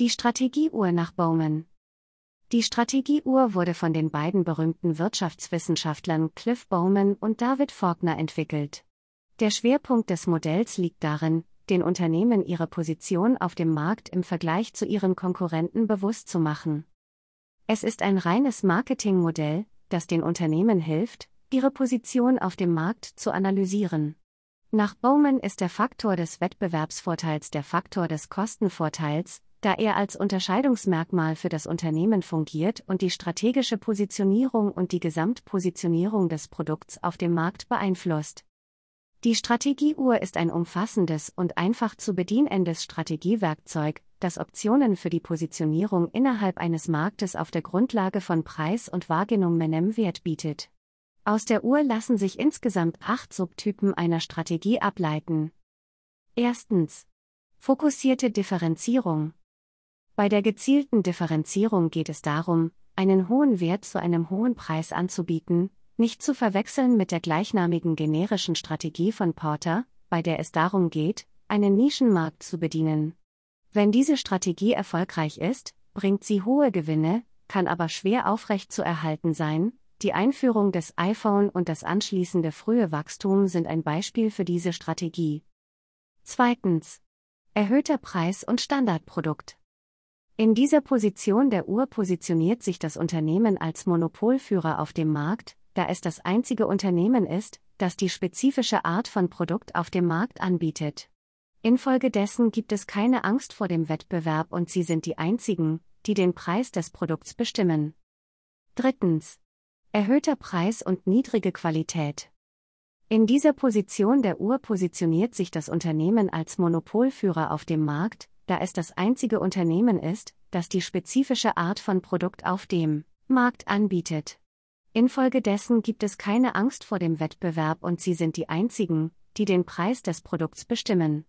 Die Strategieuhr nach Bowman. Die Strategieuhr wurde von den beiden berühmten Wirtschaftswissenschaftlern Cliff Bowman und David Faulkner entwickelt. Der Schwerpunkt des Modells liegt darin, den Unternehmen ihre Position auf dem Markt im Vergleich zu ihren Konkurrenten bewusst zu machen. Es ist ein reines Marketingmodell, das den Unternehmen hilft, ihre Position auf dem Markt zu analysieren. Nach Bowman ist der Faktor des Wettbewerbsvorteils der Faktor des Kostenvorteils, da er als Unterscheidungsmerkmal für das Unternehmen fungiert und die strategische Positionierung und die Gesamtpositionierung des Produkts auf dem Markt beeinflusst. Die Strategieuhr ist ein umfassendes und einfach zu bedienendes Strategiewerkzeug, das Optionen für die Positionierung innerhalb eines Marktes auf der Grundlage von Preis und Wahrgenommenem Wert bietet. Aus der Uhr lassen sich insgesamt acht Subtypen einer Strategie ableiten. Erstens. Fokussierte Differenzierung. Bei der gezielten Differenzierung geht es darum, einen hohen Wert zu einem hohen Preis anzubieten, nicht zu verwechseln mit der gleichnamigen generischen Strategie von Porter, bei der es darum geht, einen Nischenmarkt zu bedienen. Wenn diese Strategie erfolgreich ist, bringt sie hohe Gewinne, kann aber schwer aufrecht zu erhalten sein, die Einführung des iPhone und das anschließende frühe Wachstum sind ein Beispiel für diese Strategie. Zweitens. Erhöhter Preis und Standardprodukt. In dieser Position der Uhr positioniert sich das Unternehmen als Monopolführer auf dem Markt, da es das einzige Unternehmen ist, das die spezifische Art von Produkt auf dem Markt anbietet. Infolgedessen gibt es keine Angst vor dem Wettbewerb und sie sind die einzigen, die den Preis des Produkts bestimmen. Drittens. Erhöhter Preis und niedrige Qualität. In dieser Position der Uhr positioniert sich das Unternehmen als Monopolführer auf dem Markt, da es das einzige Unternehmen ist, das die spezifische Art von Produkt auf dem Markt anbietet. Infolgedessen gibt es keine Angst vor dem Wettbewerb und sie sind die einzigen, die den Preis des Produkts bestimmen.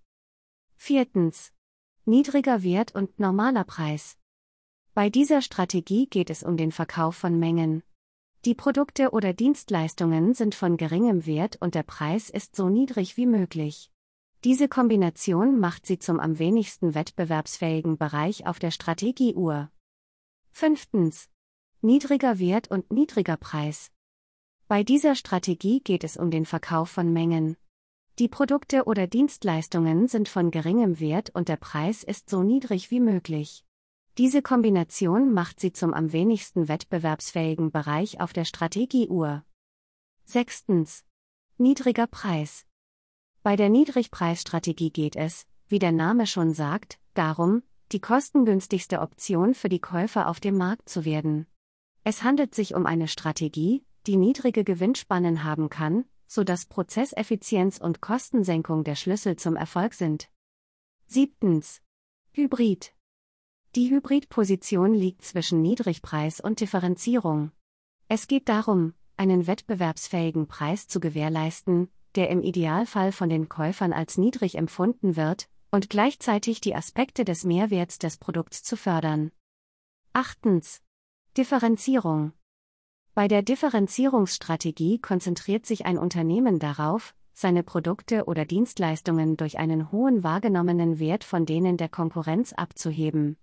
Viertens. Niedriger Wert und normaler Preis. Bei dieser Strategie geht es um den Verkauf von Mengen, die Produkte oder Dienstleistungen sind von geringem Wert und der Preis ist so niedrig wie möglich. Diese Kombination macht sie zum am wenigsten wettbewerbsfähigen Bereich auf der Strategieuhr. Fünftens. Niedriger Wert und niedriger Preis. Bei dieser Strategie geht es um den Verkauf von Mengen. Die Produkte oder Dienstleistungen sind von geringem Wert und der Preis ist so niedrig wie möglich. Diese Kombination macht sie zum am wenigsten wettbewerbsfähigen Bereich auf der Strategieuhr. Sechstens. Niedriger Preis. Bei der Niedrigpreisstrategie geht es, wie der Name schon sagt, darum, die kostengünstigste Option für die Käufer auf dem Markt zu werden. Es handelt sich um eine Strategie, die niedrige Gewinnspannen haben kann, so dass Prozesseffizienz und Kostensenkung der Schlüssel zum Erfolg sind. Siebtens. Hybrid. Die Hybridposition liegt zwischen Niedrigpreis und Differenzierung. Es geht darum, einen wettbewerbsfähigen Preis zu gewährleisten, der im Idealfall von den Käufern als niedrig empfunden wird, und gleichzeitig die Aspekte des Mehrwerts des Produkts zu fördern. Achtens. Differenzierung. Bei der Differenzierungsstrategie konzentriert sich ein Unternehmen darauf, seine Produkte oder Dienstleistungen durch einen hohen wahrgenommenen Wert von denen der Konkurrenz abzuheben.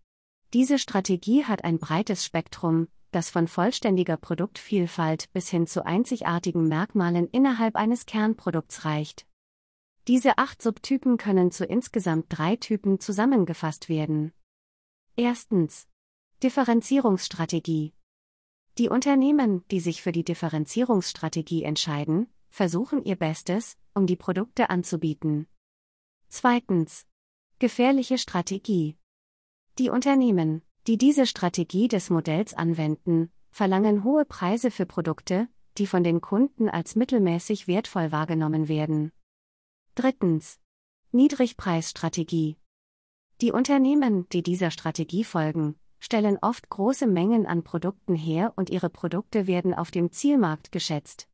Diese Strategie hat ein breites Spektrum, das von vollständiger Produktvielfalt bis hin zu einzigartigen Merkmalen innerhalb eines Kernprodukts reicht. Diese acht Subtypen können zu insgesamt drei Typen zusammengefasst werden. Erstens. Differenzierungsstrategie. Die Unternehmen, die sich für die Differenzierungsstrategie entscheiden, versuchen ihr Bestes, um die Produkte anzubieten. Zweitens. Gefährliche Strategie. Die Unternehmen, die diese Strategie des Modells anwenden, verlangen hohe Preise für Produkte, die von den Kunden als mittelmäßig wertvoll wahrgenommen werden. Drittens. Niedrigpreisstrategie. Die Unternehmen, die dieser Strategie folgen, stellen oft große Mengen an Produkten her und ihre Produkte werden auf dem Zielmarkt geschätzt,